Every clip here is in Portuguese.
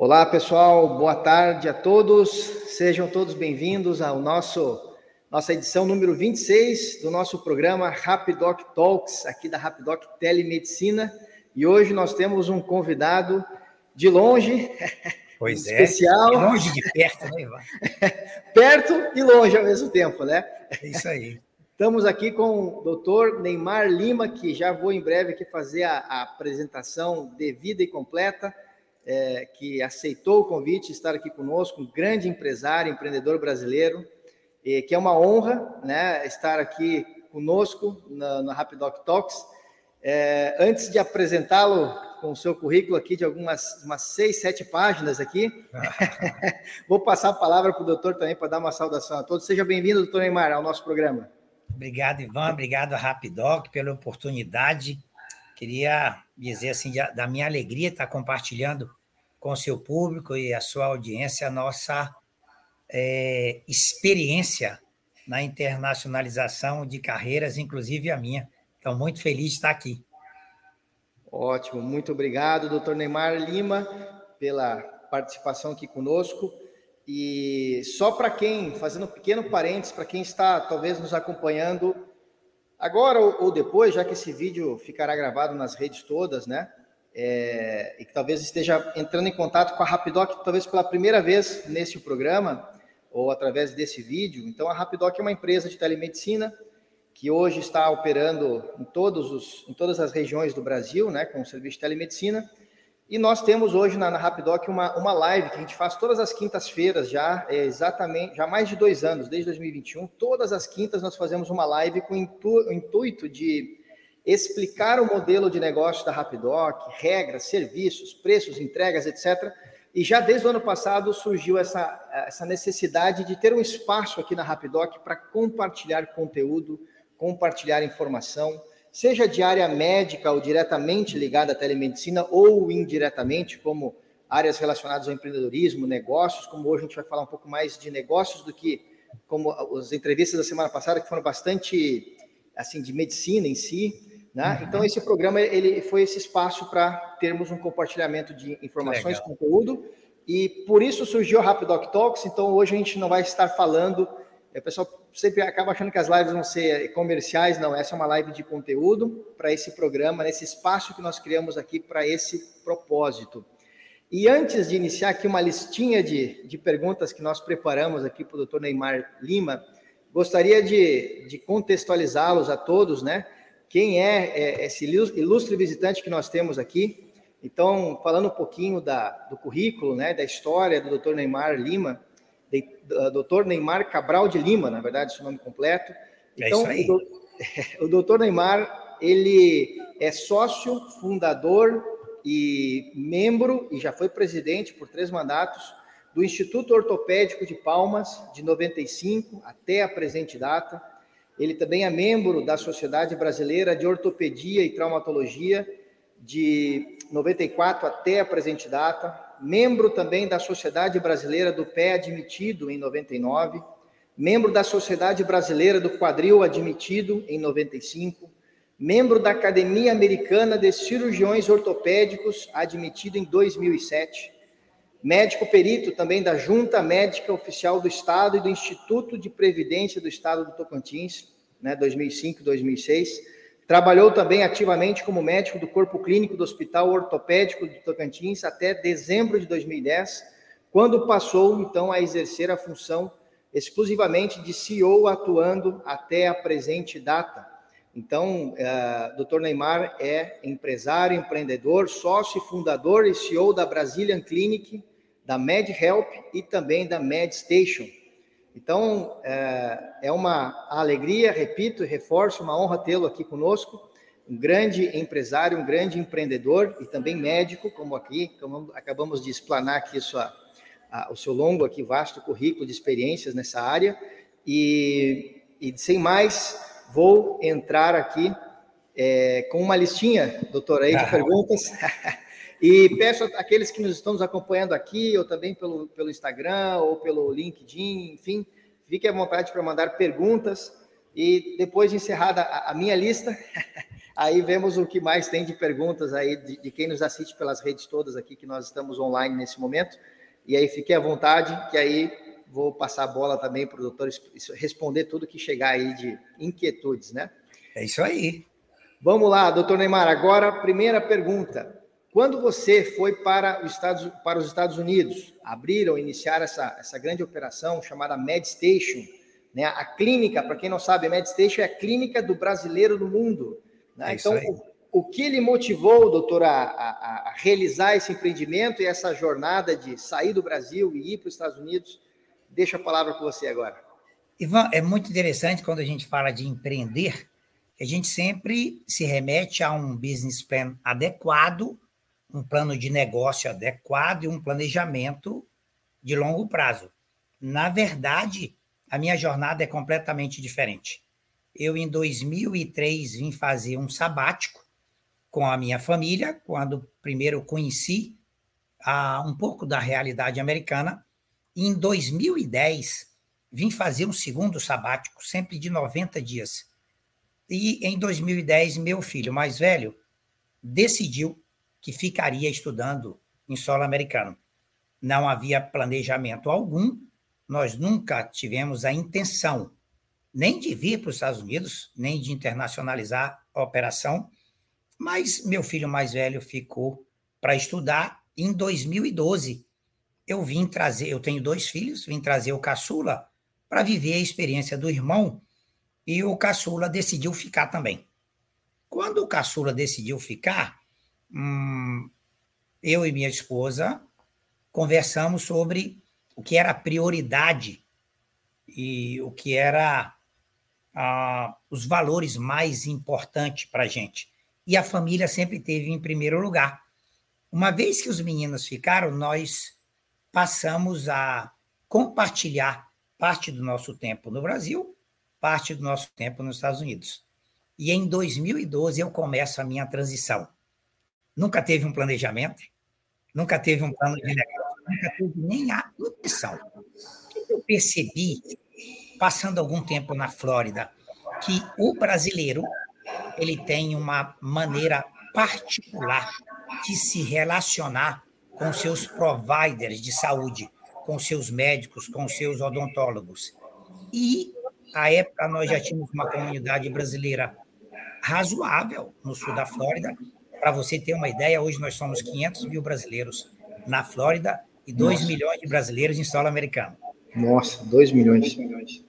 Olá, pessoal. Boa tarde a todos. Sejam todos bem-vindos ao nosso nossa edição número 26 do nosso programa Rapidoc Talks, aqui da Rapidoc Telemedicina. E hoje nós temos um convidado de longe, pois é, especial. De longe de perto, né, Ivan? perto e longe ao mesmo tempo, né? É isso aí. Estamos aqui com o doutor Neymar Lima, que já vou em breve aqui fazer a, a apresentação devida e completa é, que aceitou o convite de estar aqui conosco, um grande empresário, empreendedor brasileiro, e, que é uma honra né, estar aqui conosco na, na Rapidoc Talks. É, antes de apresentá-lo com o seu currículo aqui de algumas umas seis, sete páginas aqui, vou passar a palavra para o doutor também para dar uma saudação a todos. Seja bem-vindo, doutor Neymar, ao nosso programa. Obrigado, Ivan. Obrigado, Rapidoc, pela oportunidade. Queria dizer assim da minha alegria estar compartilhando com seu público e a sua audiência a nossa é, experiência na internacionalização de carreiras, inclusive a minha. Então, muito feliz de estar aqui. Ótimo, muito obrigado, doutor Neymar Lima, pela participação aqui conosco. E só para quem, fazendo um pequeno parênteses, para quem está talvez nos acompanhando agora ou depois, já que esse vídeo ficará gravado nas redes todas, né? É, e que talvez esteja entrando em contato com a Rapidoc, talvez pela primeira vez nesse programa, ou através desse vídeo. Então, a Rapidoc é uma empresa de telemedicina que hoje está operando em, todos os, em todas as regiões do Brasil, né, com o serviço de telemedicina. E nós temos hoje na, na Rapidoc uma, uma live que a gente faz todas as quintas-feiras já, é exatamente, já há mais de dois anos, desde 2021. Todas as quintas nós fazemos uma live com o intuito de explicar o modelo de negócio da Rapidoc, regras, serviços, preços, entregas, etc. E já desde o ano passado surgiu essa, essa necessidade de ter um espaço aqui na Rapidoc para compartilhar conteúdo, compartilhar informação, seja de área médica ou diretamente ligada à telemedicina ou indiretamente, como áreas relacionadas ao empreendedorismo, negócios, como hoje a gente vai falar um pouco mais de negócios do que como as entrevistas da semana passada, que foram bastante assim de medicina em si. Né? Uhum. Então, esse programa ele foi esse espaço para termos um compartilhamento de informações, Legal. conteúdo, e por isso surgiu o Rapidoc Talks. Então, hoje a gente não vai estar falando. O pessoal sempre acaba achando que as lives vão ser comerciais. Não, essa é uma live de conteúdo para esse programa, nesse espaço que nós criamos aqui para esse propósito. E antes de iniciar aqui uma listinha de, de perguntas que nós preparamos aqui para o doutor Neymar Lima, gostaria de, de contextualizá-los a todos, né? Quem é, é esse ilustre visitante que nós temos aqui. Então, falando um pouquinho da, do currículo, né, da história do Dr. Neymar Lima, de, Dr. Neymar Cabral de Lima, na verdade, esse é o nome completo. Então, é isso aí. O, o Dr. Neymar, ele é sócio, fundador e membro, e já foi presidente por três mandatos, do Instituto Ortopédico de Palmas, de 95 até a presente data. Ele também é membro da Sociedade Brasileira de Ortopedia e Traumatologia, de 94 até a presente data, membro também da Sociedade Brasileira do Pé Admitido, em 99, membro da Sociedade Brasileira do Quadril Admitido, em 95, membro da Academia Americana de Cirurgiões Ortopédicos, admitido em 2007, médico perito também da Junta Médica Oficial do Estado e do Instituto de Previdência do Estado do Tocantins, né, 2005 2006. Trabalhou também ativamente como médico do corpo clínico do Hospital Ortopédico de Tocantins até dezembro de 2010, quando passou então a exercer a função exclusivamente de CEO, atuando até a presente data. Então, uh, Dr. Neymar é empresário, empreendedor, sócio fundador e CEO da Brazilian Clinic, da MedHelp e também da MedStation. Então, é, é uma alegria, repito e reforço, uma honra tê-lo aqui conosco. Um grande empresário, um grande empreendedor e também médico, como aqui, como acabamos de explanar aqui sua, a, o seu longo, aqui vasto currículo de experiências nessa área. E, e sem mais, vou entrar aqui é, com uma listinha, doutor, aí, de ah. perguntas. E peço àqueles que nos estão nos acompanhando aqui, ou também pelo, pelo Instagram, ou pelo LinkedIn, enfim, fiquem à vontade para mandar perguntas. E depois de encerrada a, a minha lista, aí vemos o que mais tem de perguntas aí de, de, quem nos assiste pelas redes todas aqui, que nós estamos online nesse momento. E aí fique à vontade, que aí vou passar a bola também para o doutor responder tudo que chegar aí de inquietudes, né? É isso aí. Vamos lá, doutor Neymar. Agora, primeira pergunta. Quando você foi para os Estados, para os Estados Unidos, abriram, iniciaram essa, essa grande operação chamada MedStation, né? a clínica, para quem não sabe, a MedStation é a clínica do brasileiro no mundo. Né? É então, o, o, que lhe motivou, doutor, a, a, a realizar esse empreendimento e essa jornada de sair do Brasil e ir para os Estados Unidos? Deixa a palavra com você agora. Ivan, é muito interessante quando a gente fala de empreender, a gente sempre se remete a um business plan adequado, um plano de negócio adequado e um planejamento de longo prazo. Na verdade, a minha jornada é completamente diferente. Eu, em 2003, vim fazer um sabático com a minha família, quando primeiro conheci ah, um pouco da realidade americana em 2010, vim fazer um segundo sabático, sempre de 90 dias. E em 2010, meu filho mais velho decidiu que ficaria estudando em solo americano. Não havia planejamento algum, nós nunca tivemos a intenção nem de vir para os Estados Unidos, nem de internacionalizar a operação, mas meu filho mais velho ficou para estudar. Em 2012, eu vim trazer, eu tenho dois filhos, vim trazer o caçula para viver a experiência do irmão e o caçula decidiu ficar também. Quando o caçula decidiu ficar, hum, eu e minha esposa conversamos sobre o que era prioridade e o que era ah, os valores mais importantes para a gente. E a família sempre teve em primeiro lugar. Uma vez que os meninos ficaram, nós passamos a compartilhar parte do nosso tempo no Brasil, parte do nosso tempo nos Estados Unidos. E em 2012 eu começo a minha transição. Nunca teve um planejamento, nunca teve um plano de negócio, nunca teve nem a intenção. Eu percebi, passando algum tempo na Flórida, que o brasileiro ele tem uma maneira particular de se relacionar com seus providers de saúde, com seus médicos, com seus odontólogos. E, à época, nós já tínhamos uma comunidade brasileira razoável no sul da Flórida. Para você ter uma ideia, hoje nós somos 500 mil brasileiros na Flórida e 2 Nossa. milhões de brasileiros em solo americano. Nossa, 2 milhões.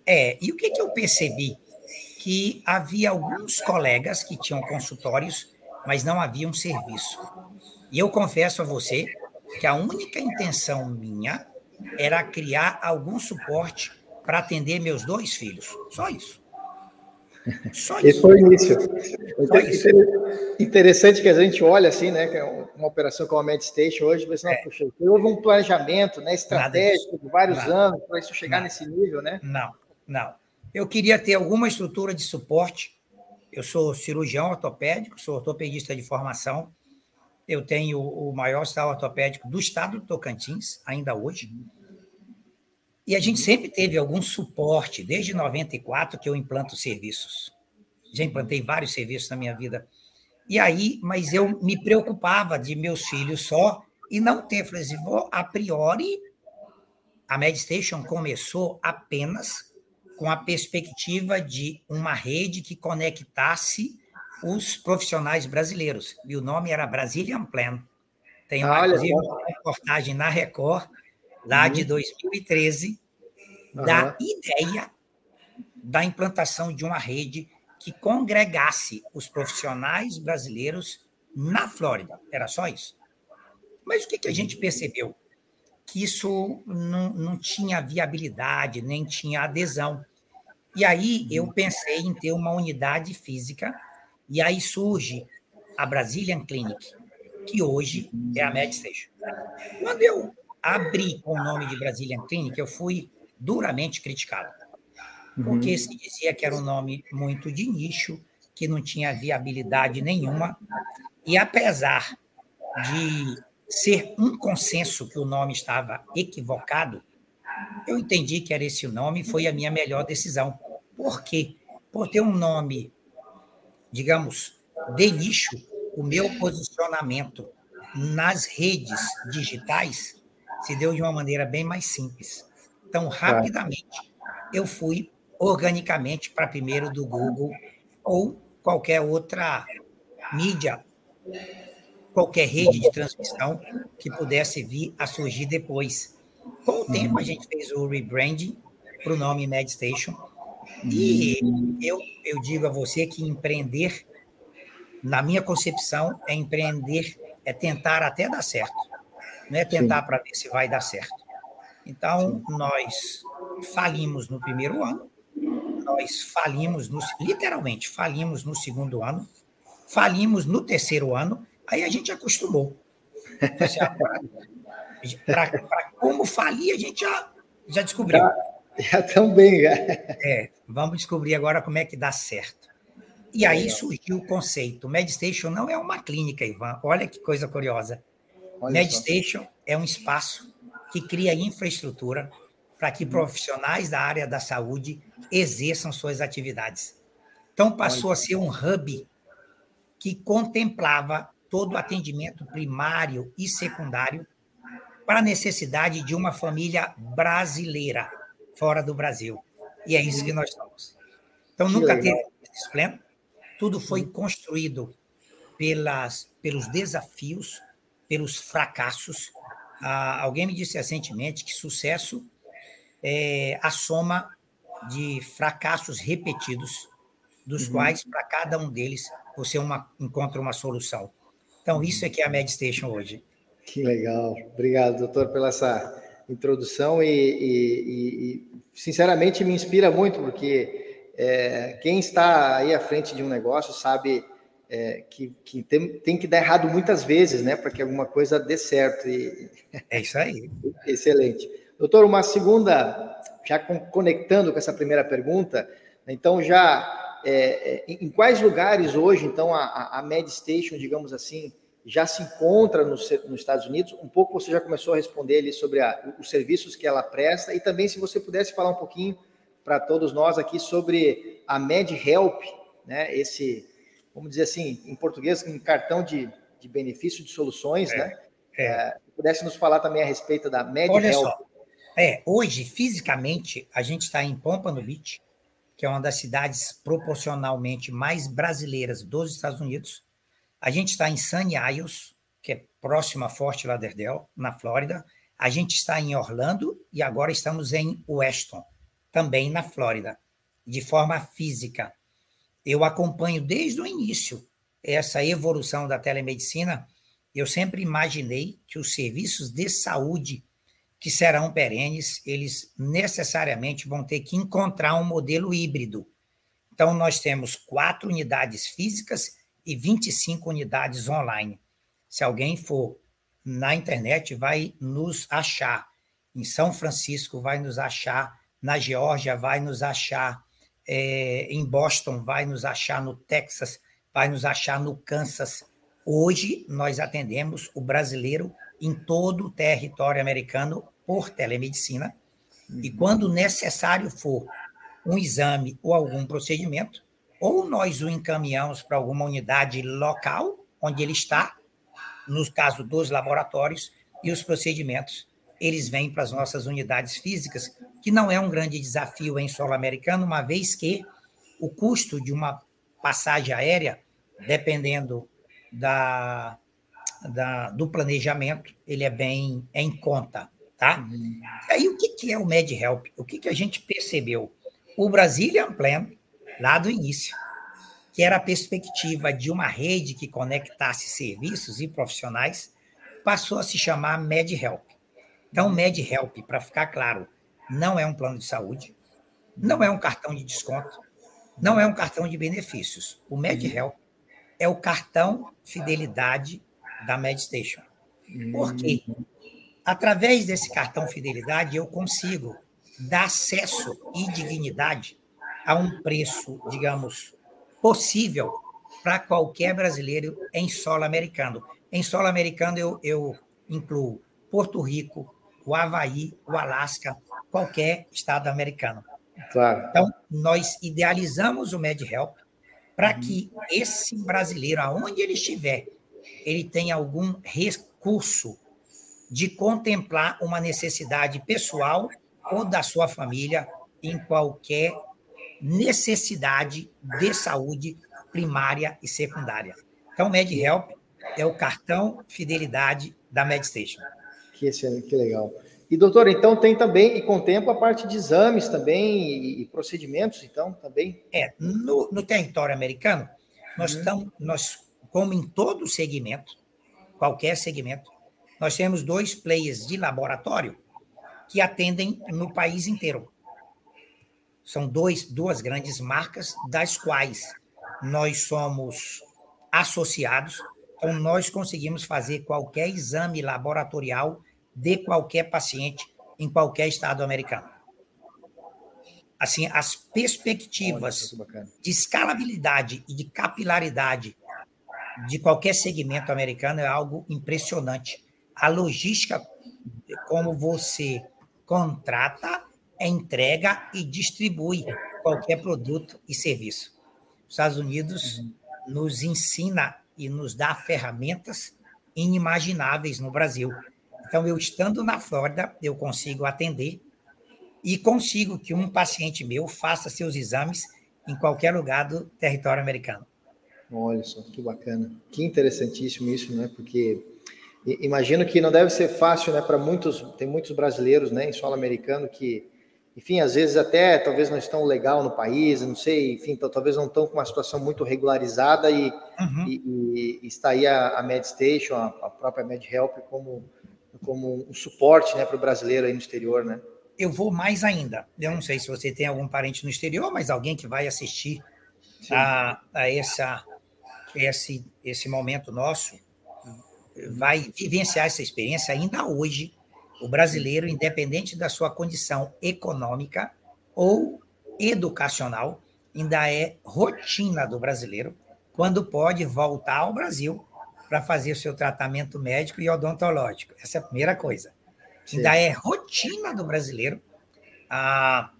É, e o que, que eu percebi? Que havia alguns colegas que tinham consultórios, mas não havia um serviço. E eu confesso a você que a única intenção minha era criar algum suporte para atender meus dois filhos. Só isso. Só Esse foi o início. Interessante que a gente olha assim, né? Que é uma operação como a MedStation hoje, mas não, é. puxa, houve um planejamento né, estratégico de vários Nada. anos para isso chegar Nada. nesse nível, né? Não, não. Eu queria ter alguma estrutura de suporte. Eu sou cirurgião ortopédico, sou ortopedista de formação, eu tenho o maior hospital ortopédico do estado do Tocantins, ainda hoje. E a gente sempre teve algum suporte, desde 94 que eu implanto serviços. Já implantei vários serviços na minha vida. E aí, mas eu me preocupava de meus filhos só e não ter. Falei assim, a priori, a MedStation começou apenas com a perspectiva de uma rede que conectasse os profissionais brasileiros. E o nome era Brazilian Plan. Tem uma, Olha, uma reportagem na Record, lá uhum. de 2013, uhum. da ideia da implantação de uma rede que congregasse os profissionais brasileiros na Flórida. Era só isso. Mas o que, que a gente percebeu? Que isso não, não tinha viabilidade, nem tinha adesão. E aí eu uhum. pensei em ter uma unidade física e aí surge a Brazilian Clinic, que hoje é a MedStation. Quando eu abri com o nome de Brazilian Clinic, eu fui duramente criticado, porque uhum. se dizia que era um nome muito de nicho, que não tinha viabilidade nenhuma, e apesar de ser um consenso que o nome estava equivocado, eu entendi que era esse o nome e foi a minha melhor decisão. Por quê? Por ter um nome digamos, de nicho, o meu posicionamento nas redes digitais se deu de uma maneira bem mais simples. Então, rapidamente, eu fui organicamente para primeiro do Google ou qualquer outra mídia, qualquer rede de transmissão que pudesse vir a surgir depois. Com o tempo, a gente fez o rebranding para o nome MedStation. E eu, eu digo a você que empreender, na minha concepção, é empreender, é tentar até dar certo. Não é tentar para ver se vai dar certo. Então, nós falimos no primeiro ano, nós falimos, no, literalmente, falimos no segundo ano, falimos no terceiro ano, aí a gente acostumou. Para como falir, a gente já, já descobriu. Já já. É, vamos descobrir agora como é que dá certo. E aí surgiu o conceito. MedStation não é uma clínica, Ivan. Olha que coisa curiosa. MedStation é um espaço que cria infraestrutura para que profissionais da área da saúde exerçam suas atividades. Então, passou a ser um hub que contemplava todo o atendimento primário e secundário para a necessidade de uma família brasileira fora do Brasil. E é isso que nós somos. Então, que nunca legal. teve esse pleno. Tudo foi construído pelas, pelos desafios, pelos fracassos. Ah, alguém me disse recentemente que sucesso é a soma de fracassos repetidos, dos uhum. quais, para cada um deles, você uma, encontra uma solução. Então, isso é que é a MedStation hoje. Que legal. Obrigado, doutor, pela essa introdução e, e, e sinceramente, me inspira muito, porque é, quem está aí à frente de um negócio sabe é, que, que tem, tem, que dar errado muitas vezes, né, para que alguma coisa dê certo. E... É isso aí. Excelente. Doutor, uma segunda, já conectando com essa primeira pergunta, então já é, é em quais lugares hoje, então, a, a MedStation, digamos assim, já se encontra nos, nos, Estados Unidos? Um pouco você já começou a responder ali sobre a, os serviços que ela presta e também se você pudesse falar um pouquinho para todos nós aqui sobre a MedHelp, né? Esse, vamos dizer assim, em português, um cartão de, de benefício de soluções, é, né? É. É, pudesse nos falar também a respeito da MedHelp. Olha só, é, hoje, fisicamente, a gente está em Pompano Beach, que é uma das cidades proporcionalmente mais brasileiras dos Estados Unidos. A gente está em Sunny Isles, que é próximo a Fort Lauderdale, na Flórida. A gente está em Orlando e agora estamos em Weston, também na Flórida, de forma física. Eu acompanho desde o início essa evolução da telemedicina. Eu sempre imaginei que os serviços de saúde que serão perenes, eles necessariamente vão ter que encontrar um modelo híbrido. Então, nós temos quatro unidades físicas e 25 unidades online. Se alguém for na internet, vai nos achar. Em São Francisco, vai nos achar. Na Geórgia, vai nos achar. É, em Boston, vai nos achar. No Texas, vai nos achar no Kansas. Hoje, nós atendemos o brasileiro em todo o território americano por telemedicina. Uhum. E quando necessário for um exame ou algum procedimento, ou nós o encaminhamos para alguma unidade local onde ele está, no caso dos laboratórios, e os procedimentos, eles vêm para as nossas unidades físicas, que não é um grande desafio em solo americano, uma vez que o custo de uma passagem aérea, dependendo da da, do planejamento, ele é bem é em conta, tá? Uhum. Aí o que, que é o MedHelp? O que, que a gente percebeu? O Brazilian Plan, lá do início, que era a perspectiva de uma rede que conectasse serviços e profissionais, passou a se chamar MedHelp. Então, MedHelp, para ficar claro, não é um plano de saúde, não é um cartão de desconto, não é um cartão de benefícios. O MedHelp é o cartão fidelidade da MedStation. Por quê? Através desse cartão fidelidade, eu consigo dar acesso e dignidade a um preço, digamos, possível para qualquer brasileiro em solo americano. Em solo americano, eu, eu incluo Porto Rico, o Havaí, o Alasca, qualquer estado americano. Claro. Então, nós idealizamos o MedHelp para que esse brasileiro, aonde ele estiver, ele tenha algum recurso de contemplar uma necessidade pessoal ou da sua família em qualquer necessidade de saúde primária e secundária. Então, MedHelp é o cartão fidelidade da MedStation. Que excelente, que legal. E, doutor, então tem também, e contempla a parte de exames também e, procedimentos, então, também? É, no, no território americano, nós uhum. estamos, nós, como em todo segmento, qualquer segmento, nós temos dois players de laboratório que atendem no país inteiro. São dois, duas grandes marcas, das quais nós somos associados, então nós conseguimos fazer qualquer exame laboratorial de qualquer paciente em qualquer estado americano. Assim, as perspectivas de escalabilidade e de capilaridade de qualquer segmento americano é algo impressionante. A logística, como você contrata, entrega e distribui qualquer produto e serviço. Os Estados Unidos uhum. nos ensina e nos dá ferramentas inimagináveis no Brasil. Então, eu estando na Flórida, eu consigo atender e consigo que um paciente meu faça seus exames em qualquer lugar do território americano. Olha só, que bacana. Que interessantíssimo isso, né? Porque imagino que não deve ser fácil, né, para muitos, tem muitos brasileiros, né, em solo americano que, enfim, às vezes até talvez não estão legal no país, não sei, enfim, talvez não estão com uma situação muito regularizada e, uhum. e, e está aí a, a MedStation, a, a própria MedHelp como como um suporte né, para o brasileiro aí no exterior, né? Eu vou mais ainda. Eu não sei se você tem algum parente no exterior, mas alguém que vai assistir a, a essa, esse, esse momento nosso vai vivenciar essa experiência ainda hoje. O brasileiro, independente da sua condição econômica ou educacional, ainda é rotina do brasileiro quando pode voltar ao Brasil para fazer o seu tratamento médico e odontológico. Essa é a primeira coisa. Sim. Ainda é rotina do brasileiro. Ah,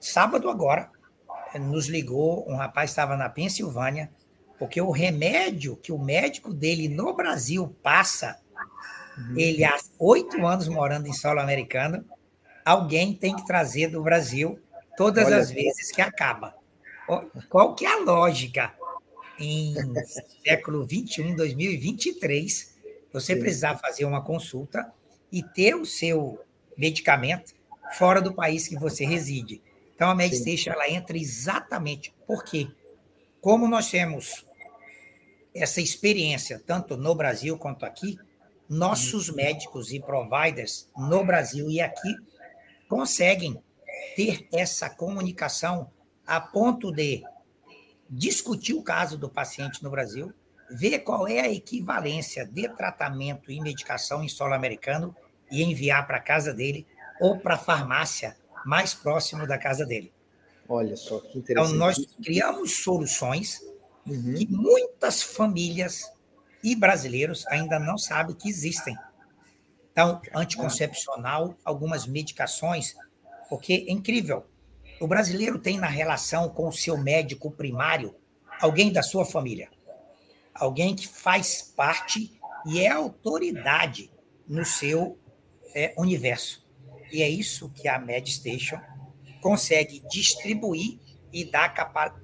sábado agora, nos ligou, um rapaz estava na Pensilvânia, porque o remédio que o médico dele no Brasil passa, uhum. ele há oito anos morando em solo americano, alguém tem que trazer do Brasil todas Olha as vezes que acaba. Qual que é a lógica? Em século 21, 2023, você Sim. precisar fazer uma consulta e ter o seu medicamento fora do país que você reside. Então, a MedStation ela entra exatamente porque, como nós temos essa experiência, tanto no Brasil quanto aqui, nossos uhum. médicos e providers no Brasil e aqui conseguem ter essa comunicação a ponto de discutir o caso do paciente no Brasil, ver qual é a equivalência de tratamento e medicação em solo americano e enviar para a casa dele ou para a farmácia mais próximo da casa dele. Olha só que interessante. Então, nós criamos soluções uhum. que muitas famílias e brasileiros ainda não sabem que existem. Então, anticoncepcional, algumas medicações, porque é incrível. O brasileiro tem na relação com o seu médico primário alguém da sua família, alguém que faz parte e é autoridade no seu é, universo. E é isso que a MedStation consegue distribuir e dar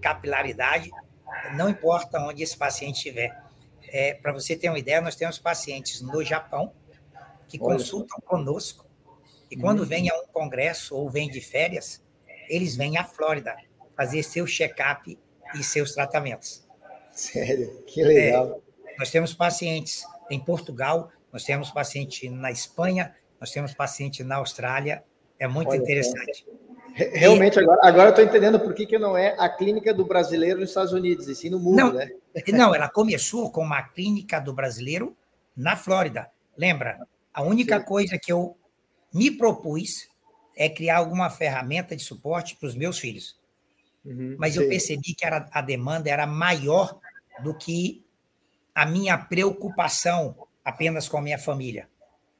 capilaridade, não importa onde esse paciente estiver. É, Para você ter uma ideia, nós temos pacientes no Japão que Olha. consultam conosco e quando hum. vem a um congresso ou vem de férias, eles vêm à Flórida fazer seu check-up e seus tratamentos. Sério? Que legal. É, nós temos pacientes em Portugal, nós temos paciente na Espanha, nós temos paciente na Austrália. É muito Olha, interessante. Realmente, e... agora, agora eu estou entendendo por que, que não é a clínica do brasileiro nos Estados Unidos, e sim no mundo, não, né? Não, ela começou com uma clínica do brasileiro na Flórida. Lembra? A única sim. coisa que eu me propus é criar alguma ferramenta de suporte para os meus filhos. Uhum, Mas eu percebi que era, a demanda era maior do que a minha preocupação apenas com a minha família.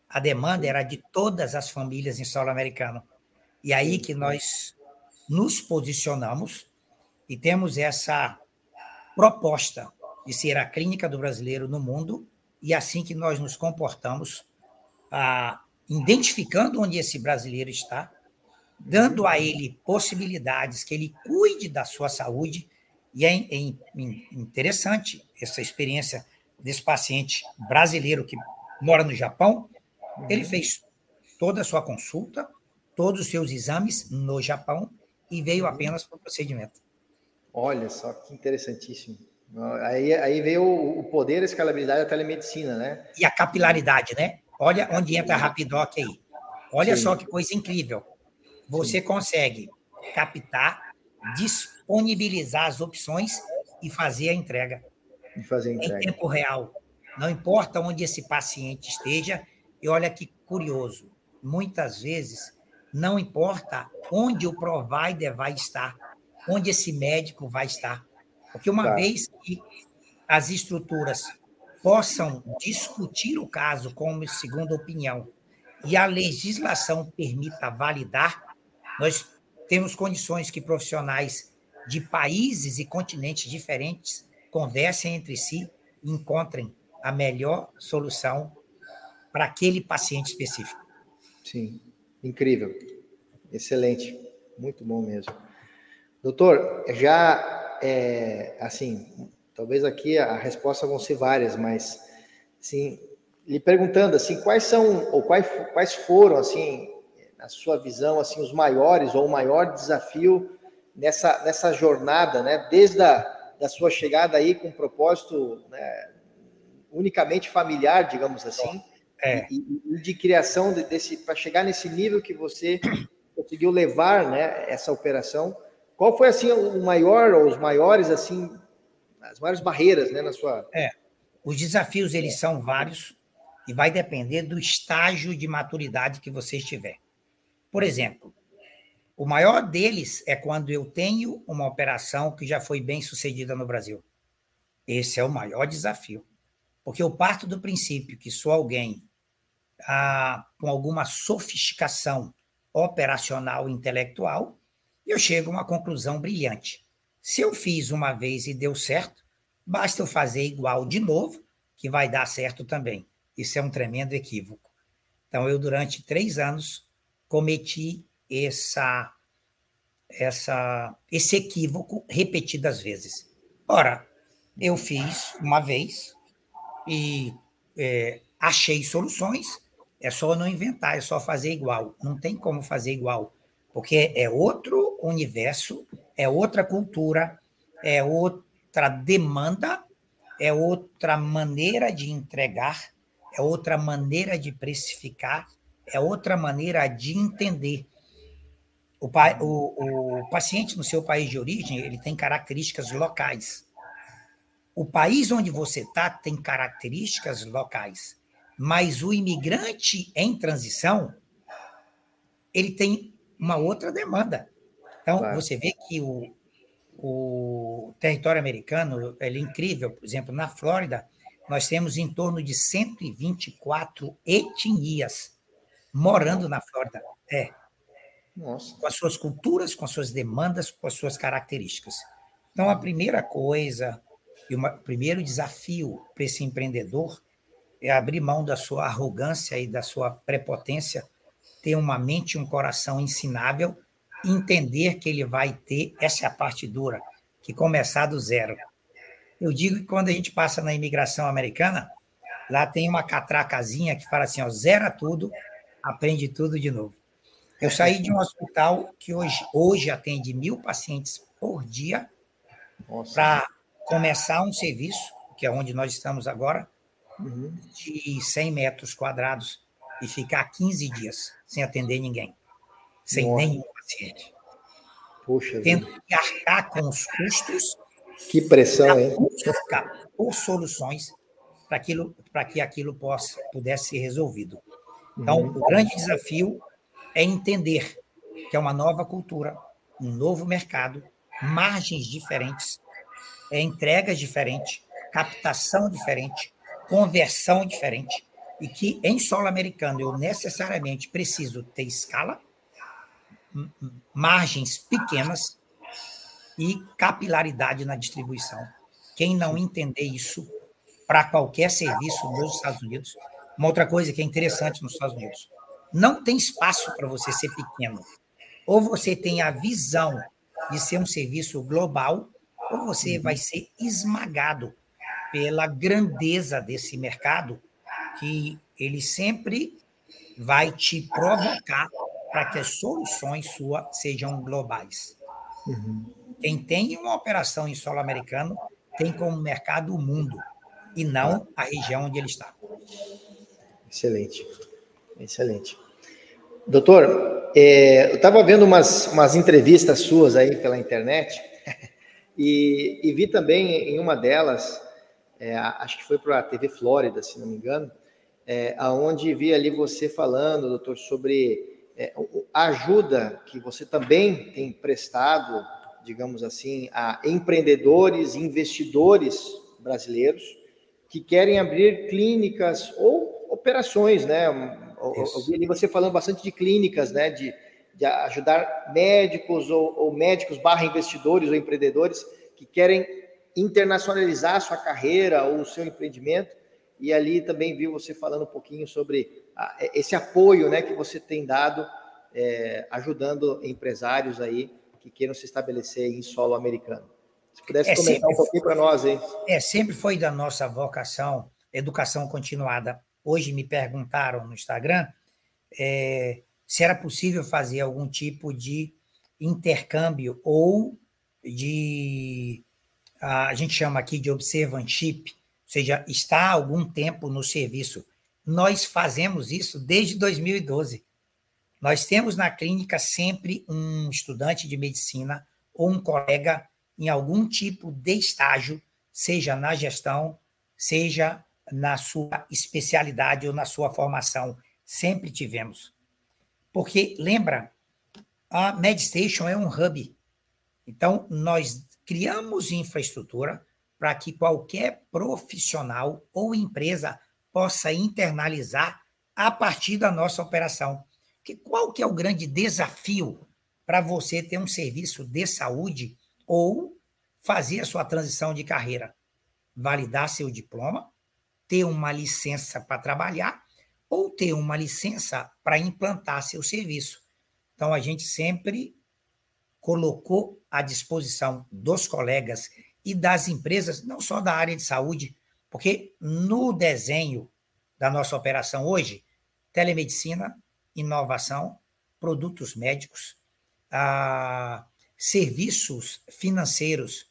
A demanda era de todas as famílias em solo americano. E aí que nós nos posicionamos e temos essa proposta de ser a clínica do brasileiro no mundo, e assim que nós nos comportamos, ah, identificando onde esse brasileiro está, dando a ele possibilidades que ele cuide da sua saúde. E é, é interessante essa experiência desse paciente brasileiro que mora no Japão. Ele uhum. fez toda a sua consulta, todos os seus exames no Japão e veio uhum. apenas para o procedimento. Olha só que interessantíssimo. Aí, aí veio o poder, a escalabilidade da telemedicina, né? E a capilaridade, né? Olha onde entra a Rapidoc aí. Olha Sim. só que coisa incrível. Você Sim. consegue captar, disponibilizar as opções e fazer a entrega. E fazer a entrega. Em tempo real. Não importa onde esse paciente esteja. E olha que curioso. Muitas vezes, não importa onde o provider vai estar, onde esse médico vai estar. Porque uma tá. vez que as estruturas possam discutir o caso como segunda opinião e a legislação permita validar, nós temos condições que profissionais de países e continentes diferentes conversem entre si e encontrem a melhor solução para aquele paciente específico. Sim, incrível, excelente, muito bom mesmo. Doutor, já é, assim, talvez aqui a resposta vão ser várias, mas assim, lhe perguntando assim, quais são ou quais, quais foram assim na sua visão, assim, os maiores ou o maior desafio nessa, nessa jornada, né? Desde a da sua chegada aí com um propósito né, unicamente familiar, digamos assim, é. e, e, de criação de, desse para chegar nesse nível que você conseguiu levar, né, essa operação. Qual foi assim o maior ou os maiores assim as maiores barreiras, né, na sua? É. Os desafios eles são vários e vai depender do estágio de maturidade que você estiver. Por exemplo, o maior deles é quando eu tenho uma operação que já foi bem sucedida no Brasil. Esse é o maior desafio. Porque eu parto do princípio que sou alguém ah, com alguma sofisticação operacional e intelectual, eu chego a uma conclusão brilhante. Se eu fiz uma vez e deu certo, basta eu fazer igual de novo, que vai dar certo também. Isso é um tremendo equívoco. Então, eu, durante três anos, cometi essa, essa, esse equívoco repetidas vezes. Ora, eu fiz uma vez e é, achei soluções, é só não inventar, é só fazer igual. Não tem como fazer igual, porque é outro universo, é outra cultura, é outra demanda, é outra maneira de entregar, é outra maneira de precificar, é outra maneira de entender. O, o, o paciente no seu país de origem ele tem características locais. O país onde você está tem características locais, mas o imigrante em transição ele tem uma outra demanda. Então, claro. você vê que o, o território americano é incrível. Por exemplo, na Flórida, nós temos em torno de 124 etnias morando na Flórida. É. Nossa. Com as suas culturas, com as suas demandas, com as suas características. Então, a primeira coisa, e o primeiro desafio para esse empreendedor é abrir mão da sua arrogância e da sua prepotência, ter uma mente e um coração ensinável, entender que ele vai ter, essa é a parte dura, que começar do zero. Eu digo que quando a gente passa na imigração americana, lá tem uma catracazinha que fala assim, ó, zera tudo, aprende tudo de novo. Eu saí de um hospital que hoje, hoje atende mil pacientes por dia para começar um serviço, que é onde nós estamos agora, uhum. de 100 metros quadrados e ficar 15 dias sem atender ninguém, sem Nossa. nenhum paciente. Puxa Tendo que arcar com os custos. Que pressão, hein? Buscar por soluções para que aquilo possa, pudesse ser resolvido. Então, uhum. o grande desafio é entender que é uma nova cultura, um novo mercado, margens diferentes, é entregas diferentes, captação diferente, conversão diferente, e que em solo americano eu necessariamente preciso ter escala, margens pequenas, e capilaridade na distribuição. Quem não entender isso para qualquer serviço nos Estados Unidos, uma outra coisa que é interessante nos Estados Unidos, não tem espaço para você ser pequeno. Ou você tem a visão de ser um serviço global, ou você uhum. vai ser esmagado pela grandeza desse mercado, que ele sempre vai te provocar para que as soluções suas sejam globais. Uhum. Quem tem uma operação em solo americano tem como mercado o mundo e não a região onde ele está. Excelente, excelente. Doutor, é, eu estava vendo umas, umas entrevistas suas aí pela internet e, e vi também em uma delas, é, acho que foi para a TV Flórida, se não me engano, é, aonde vi ali você falando, doutor, sobre é, a ajuda que você também tem prestado, digamos assim, a empreendedores, investidores brasileiros que querem abrir clínicas ou operações, né? Eu vi ali você falando bastante de clínicas, né? De, de ajudar médicos ou, ou médicos barra investidores ou empreendedores que querem internacionalizar a sua carreira ou o seu empreendimento. E ali também vi você falando um pouquinho sobre a, esse apoio né, que você tem dado, é, ajudando empresários aí que queiram se estabelecer em solo americano. Se pudesse é, comentar um pouquinho para nós, hein? É, sempre foi da nossa vocação educação continuada. Hoje me perguntaram no Instagram é, se era possível fazer algum tipo de intercâmbio ou de a gente chama aqui de observantship, seja, está há algum tempo no serviço. Nós fazemos isso desde 2012. Nós temos na clínica sempre um estudante de medicina ou um colega em algum tipo de estágio, seja na gestão, seja na sua especialidade ou na sua formação. Sempre tivemos. Porque, lembra, a MedStation é um hub. Então, nós criamos infraestrutura para que qualquer profissional ou empresa possa internalizar a partir da nossa operação. Que qual que é o grande desafio para você ter um serviço de saúde ou fazer a sua transição de carreira? Validar seu diploma, ter uma licença para trabalhar ou ter uma licença para implantar seu serviço. Então, a gente sempre colocou à disposição dos colegas e das empresas, não só da área de saúde, porque no desenho da nossa operação hoje, telemedicina, inovação, produtos médicos, ah, serviços financeiros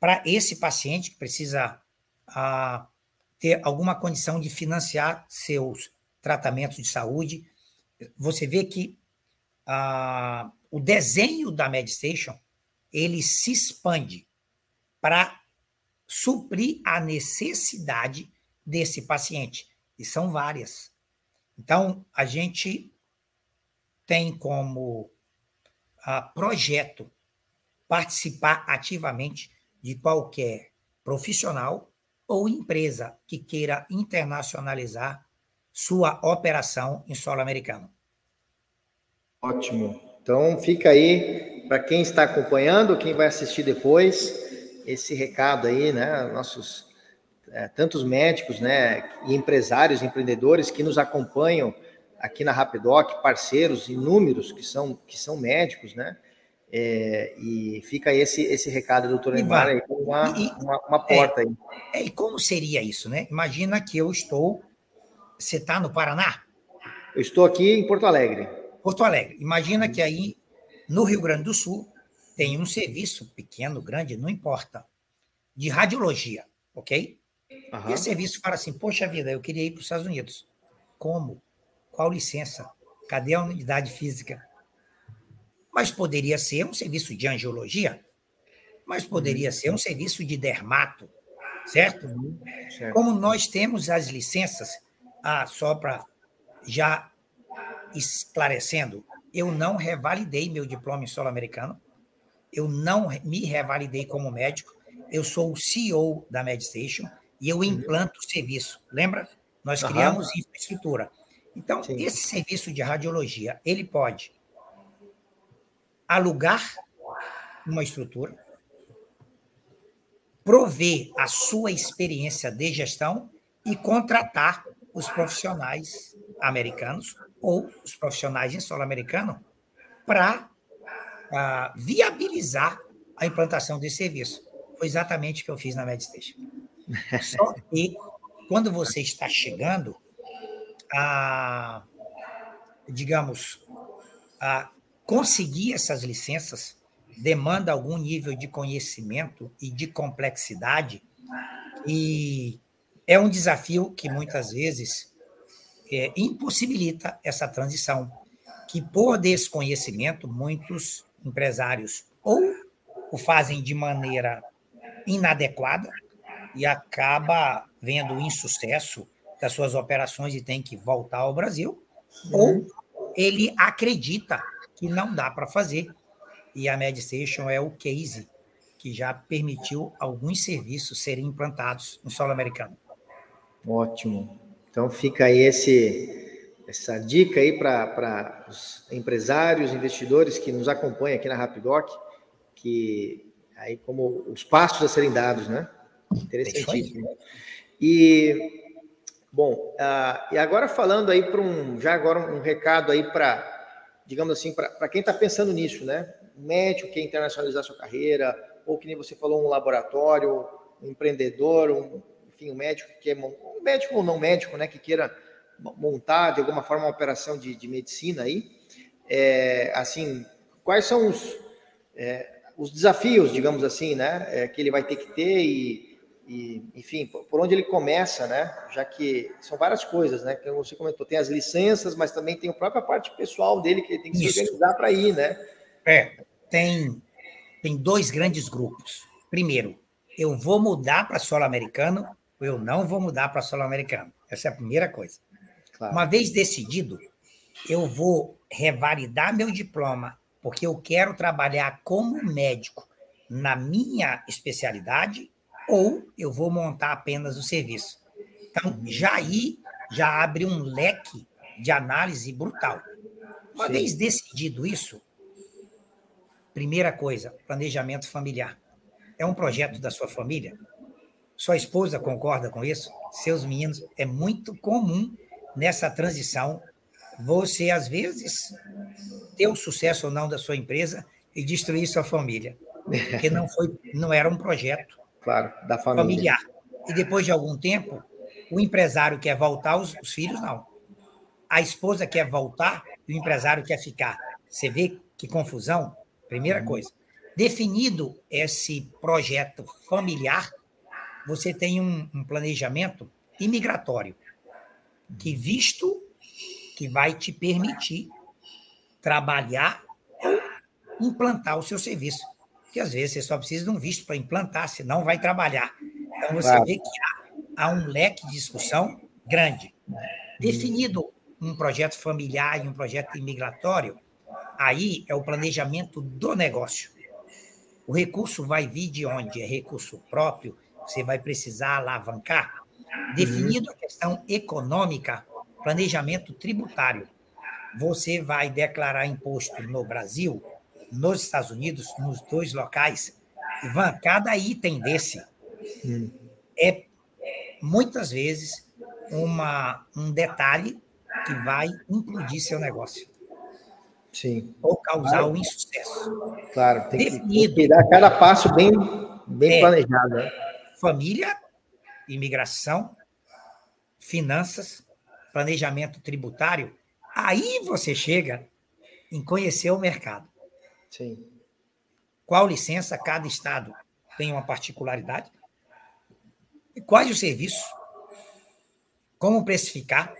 para esse paciente que precisa ah, ter alguma condição de financiar seus tratamentos de saúde. Você vê que ah, o desenho da MedStation ele se expande para suprir a necessidade desse paciente. E são várias. Então, a gente tem como ah, projeto participar ativamente de qualquer profissional ou empresa que queira internacionalizar sua operação em solo americano. Ótimo. Então fica aí para quem está acompanhando, quem vai assistir depois, esse recado aí, né? Nossos é, tantos médicos, né, e empresários, empreendedores que nos acompanham aqui na Rapidoc, parceiros inúmeros que são que são médicos, né? É, e fica esse, esse recado, doutor Neymar, aí, uma, e, uma, uma, porta é, aí. É, e como seria isso, né? Imagina que eu estou. Você está no Paraná? Eu estou aqui em Porto Alegre. Porto Alegre. Imagina que aí, no Rio Grande do Sul, tem um serviço pequeno, grande, não importa, de radiologia, ok? Uhum. E esse serviço fala assim: Poxa vida, eu queria ir para os Estados Unidos. Como? Qual licença? Cadê a unidade física? mas poderia ser um serviço de angiologia, mas poderia ser um serviço de dermato, certo? certo. Como nós temos as licenças, ah, só para já esclarecendo, eu não revalidei meu diploma em solo americano, eu não me revalidei como médico, eu sou o CEO da MedStation e eu implanto o serviço. Lembra? Nós criamos uhum. infraestrutura. Então, Sim. esse serviço de radiologia, ele pode alugar uma estrutura, prover a sua experiência de gestão e contratar os profissionais americanos ou os profissionais em solo americano para ah, viabilizar a implantação desse serviço. Foi exatamente o que eu fiz na MedStation. Só que, quando você está chegando a, digamos, a conseguir essas licenças, demanda algum nível de conhecimento e de complexidade, e é um desafio que muitas vezes é, impossibilita essa transição, que por desconhecimento muitos empresários ou o fazem de maneira inadequada e acaba vendo o insucesso das suas operações e tem que voltar ao Brasil, uhum. ou ele acredita que não dá para fazer. E a MedStation é o case que já permitiu alguns serviços serem implantados no solo americano. Ótimo. Então fica aí esse, essa dica aí para os empresários, investidores que nos acompanham aqui na Rapidoc, que aí como os passos a serem dados, né? Interessantíssimo. E bom, uh, e agora falando aí para um, já agora um recado aí para, digamos assim, para quem está pensando nisso, né? Um médico que quer internacionalizar sua carreira, ou que nem você falou, um laboratório, um empreendedor, um, enfim, um médico que é um médico ou não médico, né, que queira montar de alguma forma uma operação de, de medicina aí, é, assim, quais são os, é, os desafios, digamos assim, né, é, que ele vai ter que ter e, e, enfim, por onde ele começa, né, já que são várias coisas, né, que você comentou, tem as licenças, mas também tem a própria parte pessoal dele que ele tem que Isso. se organizar para ir, né? É, tem, tem dois grandes grupos. Primeiro, eu vou mudar para solo americano eu não vou mudar para solo americano. Essa é a primeira coisa. Claro. Uma vez decidido, eu vou revalidar meu diploma, porque eu quero trabalhar como médico na minha especialidade, ou eu vou montar apenas o serviço. Então, já aí já abre um leque de análise brutal. Uma Sim. vez decidido isso, primeira coisa, planejamento familiar. É um projeto da sua família? Sua esposa concorda com isso? Seus meninos? É muito comum nessa transição você, às vezes, ter o sucesso ou não da sua empresa e destruir sua família. Porque não, foi, não era um projeto claro, da família. familiar. E depois de algum tempo, o empresário quer voltar, os, os filhos não. A esposa quer voltar e o empresário quer ficar. Você vê que confusão? Primeira uhum. coisa. Definido esse projeto familiar, você tem um, um planejamento imigratório, que visto que vai te permitir trabalhar ou implantar o seu serviço. Porque às vezes você só precisa de um visto para implantar, senão vai trabalhar. Então você claro. vê que há, há, um leque de discussão grande. Definido um projeto familiar e um projeto imigratório, aí é o planejamento do negócio. O recurso vai vir de onde? É recurso próprio, você vai precisar alavancar. Definido a questão econômica, planejamento tributário. Você vai declarar imposto no Brasil, nos Estados Unidos, nos dois locais. Ivan, cada item desse é muitas vezes uma, um detalhe que vai implodir seu negócio. Sim. Ou causar claro. um insucesso. Claro, tem Definido, que dar cada passo bem, bem é, planejado. Né? família, imigração, finanças, planejamento tributário, aí você chega em conhecer o mercado. Sim. Qual licença cada estado tem uma particularidade? E quais os serviços? Como precificar?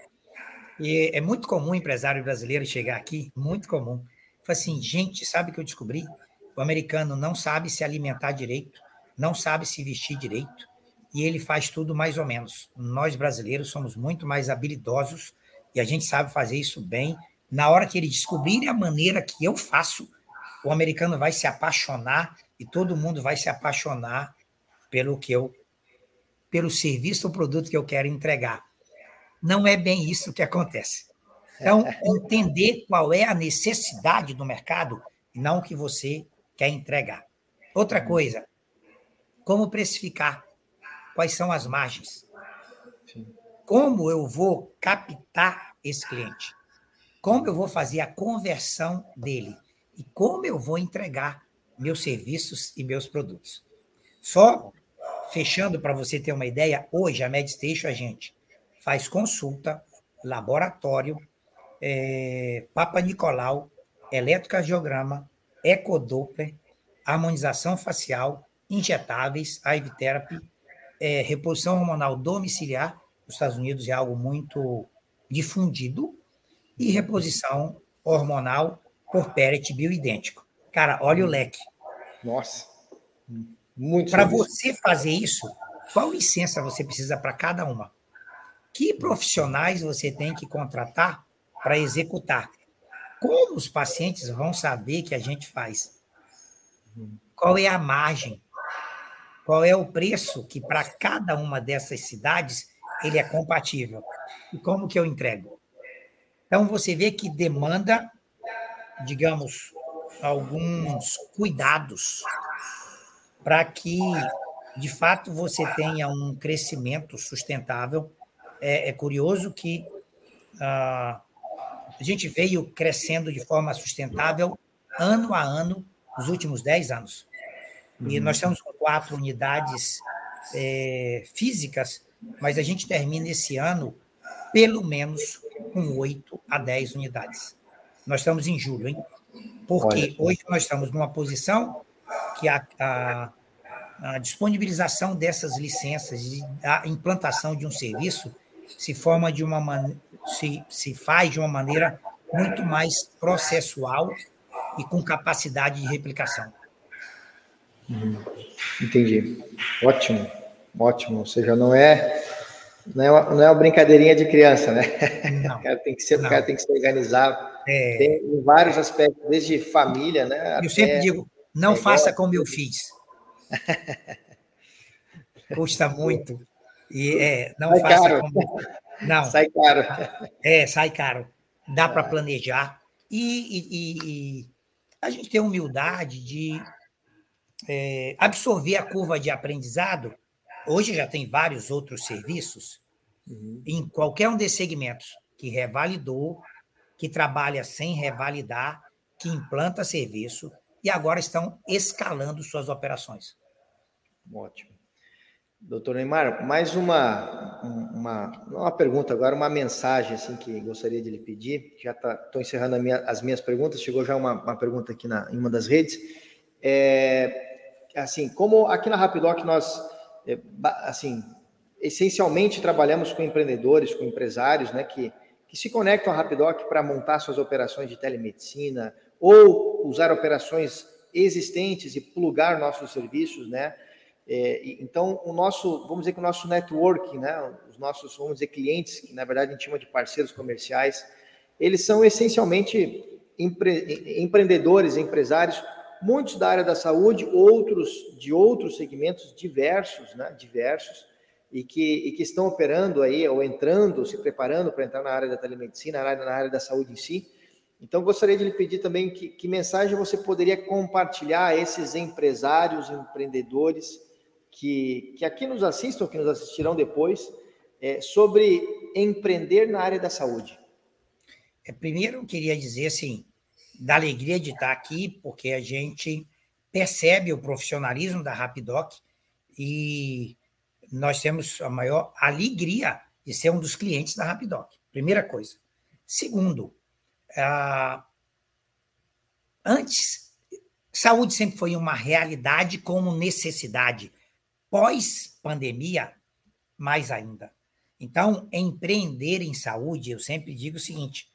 E é muito comum o empresário brasileiro chegar aqui, muito comum. Fala assim, gente, sabe o que eu descobri? O americano não sabe se alimentar direito, não sabe se vestir direito e ele faz tudo mais ou menos. Nós brasileiros somos muito mais habilidosos e a gente sabe fazer isso bem. Na hora que ele descobrir a maneira que eu faço, o americano vai se apaixonar e todo mundo vai se apaixonar pelo que eu pelo serviço ou produto que eu quero entregar. Não é bem isso que acontece. Então, entender qual é a necessidade do mercado e não o que você quer entregar. Outra coisa, como precificar, quais são as margens, como eu vou captar esse cliente, como eu vou fazer a conversão dele? E como eu vou entregar meus serviços e meus produtos. Só fechando para você ter uma ideia, hoje a MedStation a gente faz consulta, laboratório, é, Papa Nicolau, eletrocardiograma, ecodoppler, harmonização facial, injetáveis, IV therapy, é, reposição hormonal domiciliar, nos Estados Unidos é algo muito difundido, e reposição hormonal por PERET bioidêntico. Cara, olha o leque. Nossa, muito Para você fazer isso, qual licença você precisa para cada uma? Que profissionais você tem que contratar para executar? Como os pacientes vão saber que a gente faz? Qual é a margem? Qual é o preço que para cada uma dessas cidades ele é compatível? E como que eu entrego? Então você vê que demanda, digamos, alguns cuidados para que de fato você tenha um crescimento sustentável. É, é curioso que ah, a gente veio crescendo de forma sustentável ano a ano nos últimos 10 anos. E uhum. nós estamos com quatro unidades é, físicas, mas a gente termina esse ano pelo menos com 8 a 10 unidades. Nós estamos em julho, hein? Porque Olha. hoje nós estamos numa posição que a, a, a disponibilização dessas licenças e a implantação de um serviço se forma de uma man... se, se faz de uma maneira muito mais processual e com capacidade de replicação. Uhum. Entendi. Ótimo, ótimo. Ou seja, não é não é, uma, não é uma brincadeirinha de criança, né? Não, o cara tem que ser, o cara tem que se organizar é... tem, em vários aspectos, desde família, né? Eu sempre digo, não é faça como eu fiz. Custa muito. E é, não sai faça caro. como. Não. Sai caro. É, sai caro. Dá para planejar. E, e, e, a gente tem humildade de é, absorver a curva de aprendizado Hoje já tem vários outros serviços uhum. em qualquer um desses segmentos que revalidou, que trabalha sem revalidar, que implanta serviço e agora estão escalando suas operações. Ótimo. Doutor Neymar, mais uma, uma, uma pergunta agora, uma mensagem assim que gostaria de lhe pedir. Já estou tá, encerrando minha, as minhas perguntas, chegou já uma, uma pergunta aqui na, em uma das redes. É, assim, como aqui na Rapidoc nós é, assim, essencialmente trabalhamos com empreendedores, com empresários, né, que, que se conectam à Rapidoc para montar suas operações de telemedicina ou usar operações existentes e plugar nossos serviços, né? É, então, o nosso, vamos dizer que o nosso networking, né, os nossos, vamos dizer, clientes, que na verdade a gente chama de parceiros comerciais, eles são essencialmente empre, empreendedores, empresários muitos da área da saúde, outros de outros segmentos diversos, né, diversos, e que, e que estão operando aí, ou entrando, se preparando para entrar na área da telemedicina, na área, na área da saúde em si. Então, gostaria de lhe pedir também que, que mensagem você poderia compartilhar a esses empresários, empreendedores que, que aqui nos assistam, que nos assistirão depois, é, sobre empreender na área da saúde. É, primeiro, eu queria dizer assim, da alegria de estar aqui, porque a gente percebe o profissionalismo da Rapidoc e nós temos a maior alegria de ser um dos clientes da Rapidoc. Primeira coisa. Segundo, antes, saúde sempre foi uma realidade como necessidade. Pós-pandemia, mais ainda. Então, empreender em saúde, eu sempre digo o seguinte: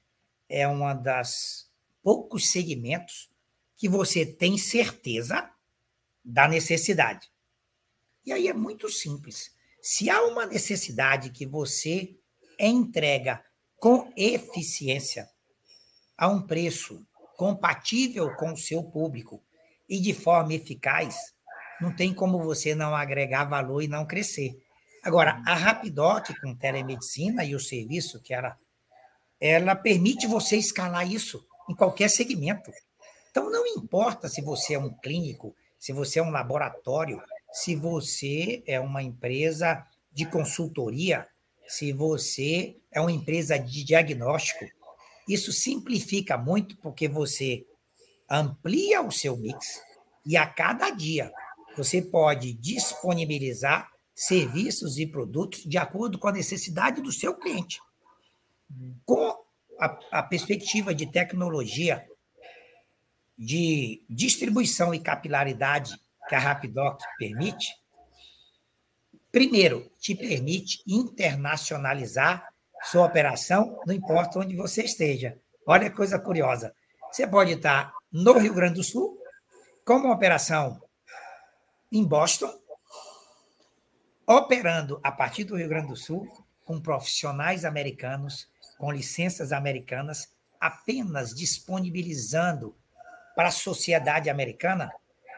é uma das poucos segmentos que você tem certeza da necessidade. E aí é muito simples. Se há uma necessidade que você entrega com eficiência, a um preço compatível com o seu público e de forma eficaz, não tem como você não agregar valor e não crescer. Agora, a Rapidoc com telemedicina e o serviço que ela ela permite você escalar isso em qualquer segmento. Então, não importa se você é um clínico, se você é um laboratório, se você é uma empresa de consultoria, se você é uma empresa de diagnóstico. Isso simplifica muito porque você amplia o seu mix e a cada dia você pode disponibilizar serviços e produtos de acordo com a necessidade do seu cliente. Com a, a perspectiva de tecnologia, de distribuição e capilaridade que a Rapidoc permite, primeiro, te permite internacionalizar sua operação, não importa onde você esteja. Olha que coisa curiosa. Você pode estar no Rio Grande do Sul, com uma operação em Boston, operando a partir do Rio Grande do Sul, com profissionais americanos, com licenças americanas, apenas disponibilizando para a sociedade americana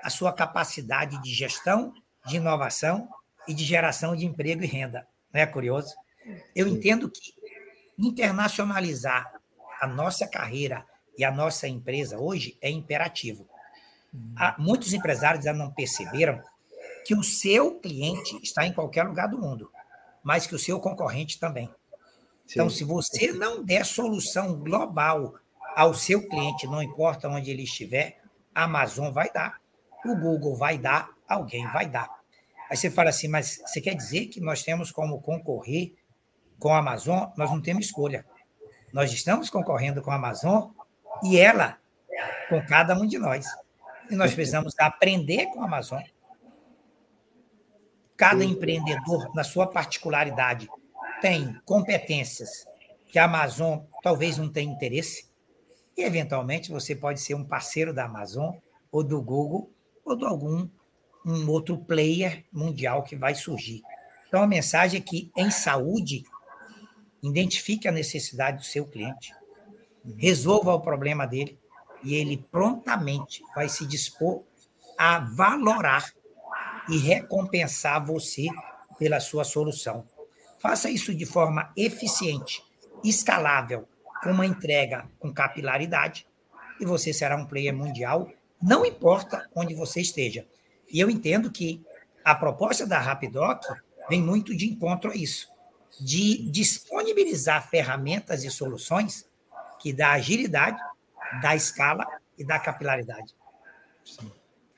a sua capacidade de gestão, de inovação e de geração de emprego e renda. Não é curioso? Eu entendo que internacionalizar a nossa carreira e a nossa empresa hoje é imperativo. Há, muitos empresários já não perceberam que o seu cliente está em qualquer lugar do mundo, mas que o seu concorrente também. Então, se você não der solução global ao seu cliente, não importa onde ele estiver, a Amazon vai dar, o Google vai dar, alguém vai dar. Aí você fala assim, mas você quer dizer que nós temos como concorrer com a Amazon? Nós não temos escolha. Nós estamos concorrendo com a Amazon e ela com cada um de nós. E nós precisamos aprender com a Amazon. Cada empreendedor, na sua particularidade, tem competências que a Amazon talvez não tenha interesse, e eventualmente você pode ser um parceiro da Amazon ou do Google ou de algum um outro player mundial que vai surgir. Então a mensagem é que em saúde identifique a necessidade do seu cliente, resolva o problema dele e ele prontamente vai se dispor a valorar e recompensar você pela sua solução. Faça isso de forma eficiente, escalável, com uma entrega com capilaridade, e você será um player mundial, não importa onde você esteja. E eu entendo que a proposta da Rapidoc vem muito de encontro a isso, de disponibilizar ferramentas e soluções que dá agilidade, dá escala e dá capilaridade.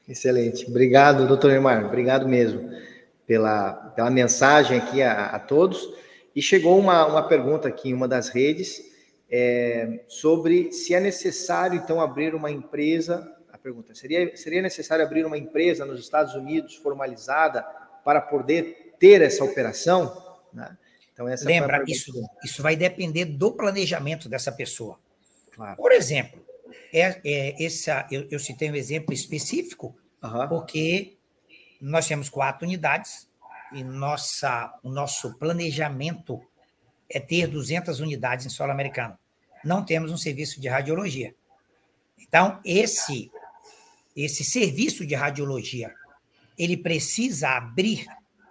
Excelente. Obrigado, doutor Neymar. Obrigado mesmo pela, pela mensagem aqui a, a todos. E chegou uma, uma pergunta aqui em uma das redes é, sobre se é necessário, então, abrir uma empresa. A pergunta: seria, seria necessário abrir uma empresa nos Estados Unidos formalizada para poder ter essa operação? Né? Então, essa Lembra, isso, isso vai depender do planejamento dessa pessoa. Claro. Por exemplo, é, é, essa, eu, eu citei um exemplo específico, uhum. porque nós temos quatro unidades e nossa, o nosso planejamento é ter 200 unidades em solo americano. Não temos um serviço de radiologia. Então, esse, esse serviço de radiologia, ele precisa abrir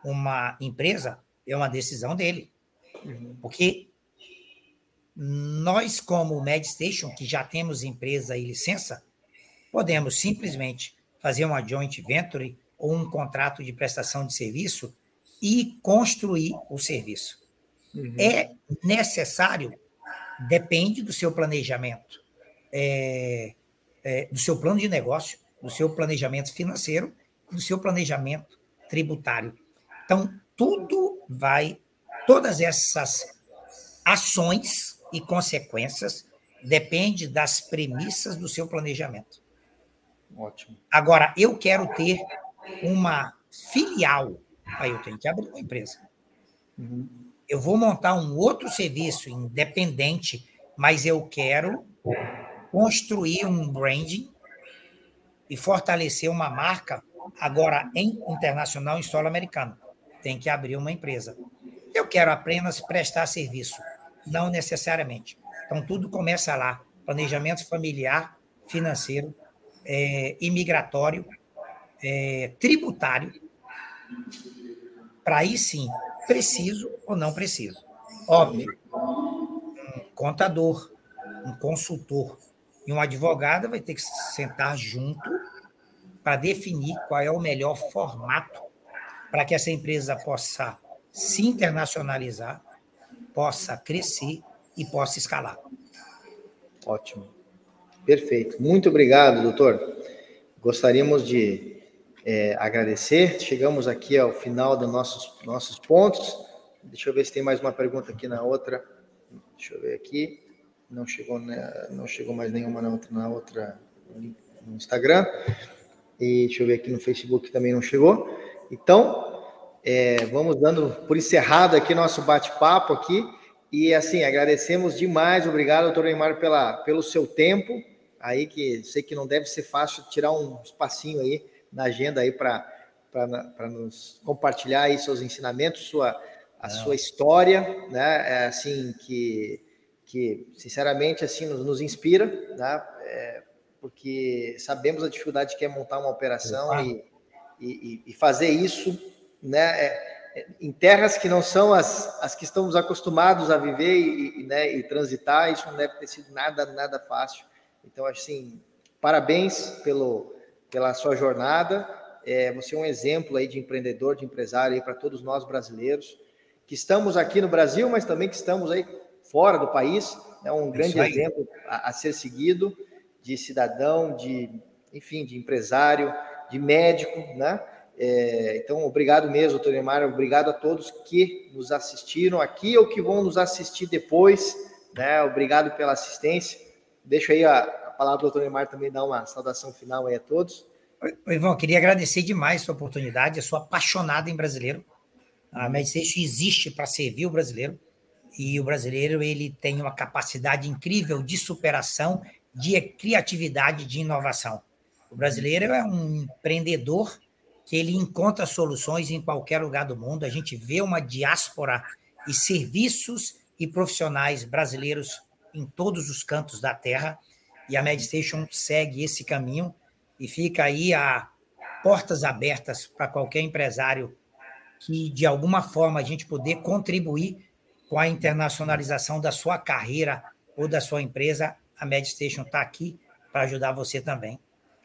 uma empresa, é uma decisão dele. Uhum. Porque nós, como MedStation, que já temos empresa e licença, podemos simplesmente fazer uma joint venture ou um contrato de prestação de serviço e construir o serviço. Uhum. É necessário, depende do seu planejamento, é, é, do seu plano de negócio, do seu planejamento financeiro, do seu planejamento tributário. Então, tudo vai Todas essas ações e consequências dependem das premissas do seu planejamento. Ótimo. Agora, eu quero ter uma filial, aí eu tenho que abrir uma empresa. Eu vou montar um outro serviço independente, mas eu quero construir um branding e fortalecer uma marca agora em internacional em solo americano. Tem que abrir uma empresa. Eu quero apenas prestar serviço, não necessariamente. Então, tudo começa lá: planejamento familiar, financeiro, é, imigratório, é, tributário. Para aí sim, preciso ou não preciso. Óbvio, um contador, um consultor e um advogado vai ter que sentar junto para definir qual é o melhor formato para que essa empresa possa se internacionalizar, possa crescer e possa escalar. Ótimo. Perfeito. Muito obrigado, doutor. Gostaríamos de é, agradecer. Chegamos aqui ao final dos nossos, nossos pontos. Deixa eu ver se tem mais uma pergunta aqui na outra. Deixa eu ver aqui. Não chegou, né, não chegou mais nenhuma na outra, na outra no Instagram. E deixa eu ver aqui no Facebook também não chegou. Então, é, vamos dando por encerrado aqui nosso bate-papo aqui. E assim, agradecemos demais. Obrigado, doutor Neymar, pela, pelo seu tempo. Aí que sei que não deve ser fácil tirar um espacinho aí na agenda aí para nos compartilhar aí seus ensinamentos, sua, a não. sua história, né? É assim que, que sinceramente assim nos, nos inspira, né? É, porque sabemos a dificuldade que é montar uma operação e, e, e, fazer isso, né? É, em terras que não são as, as que estamos acostumados a viver e, e, né, e transitar, isso não deve ter sido nada, nada fácil. Então, assim, parabéns pelo, pela sua jornada. É, você é um exemplo aí de empreendedor, de empresário para todos nós brasileiros que estamos aqui no Brasil, mas também que estamos aí fora do país. É um grande exemplo a, a ser seguido de cidadão, de enfim, de empresário, de médico, né? É, então, obrigado mesmo, doutor Neymar, obrigado a todos que nos assistiram aqui ou que vão nos assistir depois, né? Obrigado pela assistência. Deixo aí a, a palavra do doutor Neymar também dar uma saudação final aí a todos. Ivan, queria agradecer demais a sua oportunidade, eu sou apaixonado em brasileiro. A Meditation existe para servir o brasileiro e o brasileiro ele tem uma capacidade incrível de superação, de criatividade, de inovação. O brasileiro é um empreendedor que ele encontra soluções em qualquer lugar do mundo. A gente vê uma diáspora e serviços e profissionais brasileiros em todos os cantos da Terra, e a Meditation segue esse caminho e fica aí a portas abertas para qualquer empresário que, de alguma forma, a gente poder contribuir com a internacionalização da sua carreira ou da sua empresa. A Meditation está aqui para ajudar você também.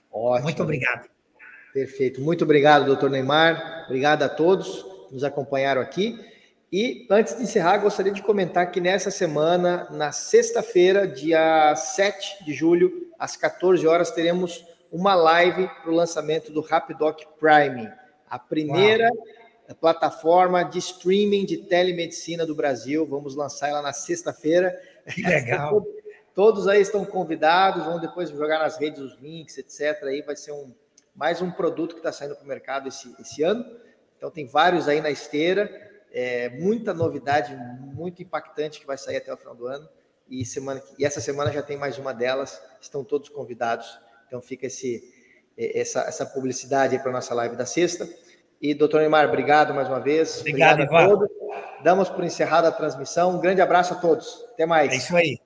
Ótimo. Muito obrigado. Perfeito. Muito obrigado, doutor Neymar. Obrigado a todos que nos acompanharam aqui. E antes de encerrar, gostaria de comentar que nessa semana, na sexta-feira, dia 7 de julho, às 14 horas, teremos uma live para o lançamento do Rapidoc Prime, a primeira Uau. plataforma de streaming de telemedicina do Brasil. Vamos lançar ela na sexta-feira. Que legal. Todos aí estão convidados, vão depois jogar nas redes os links, etc. Aí vai ser um mais um produto que está saindo para o mercado esse, esse ano. Então, tem vários aí na esteira, é, muita novidade, muito impactante que vai sair até o final do ano. E, semana, e essa semana já tem mais uma delas, estão todos convidados. Então, fica esse, essa, essa publicidade para a nossa live da sexta. E, doutor Neymar, obrigado mais uma vez. Obrigado, obrigado a todos. Damos por encerrada a transmissão. Um grande abraço a todos. Até mais. É isso aí.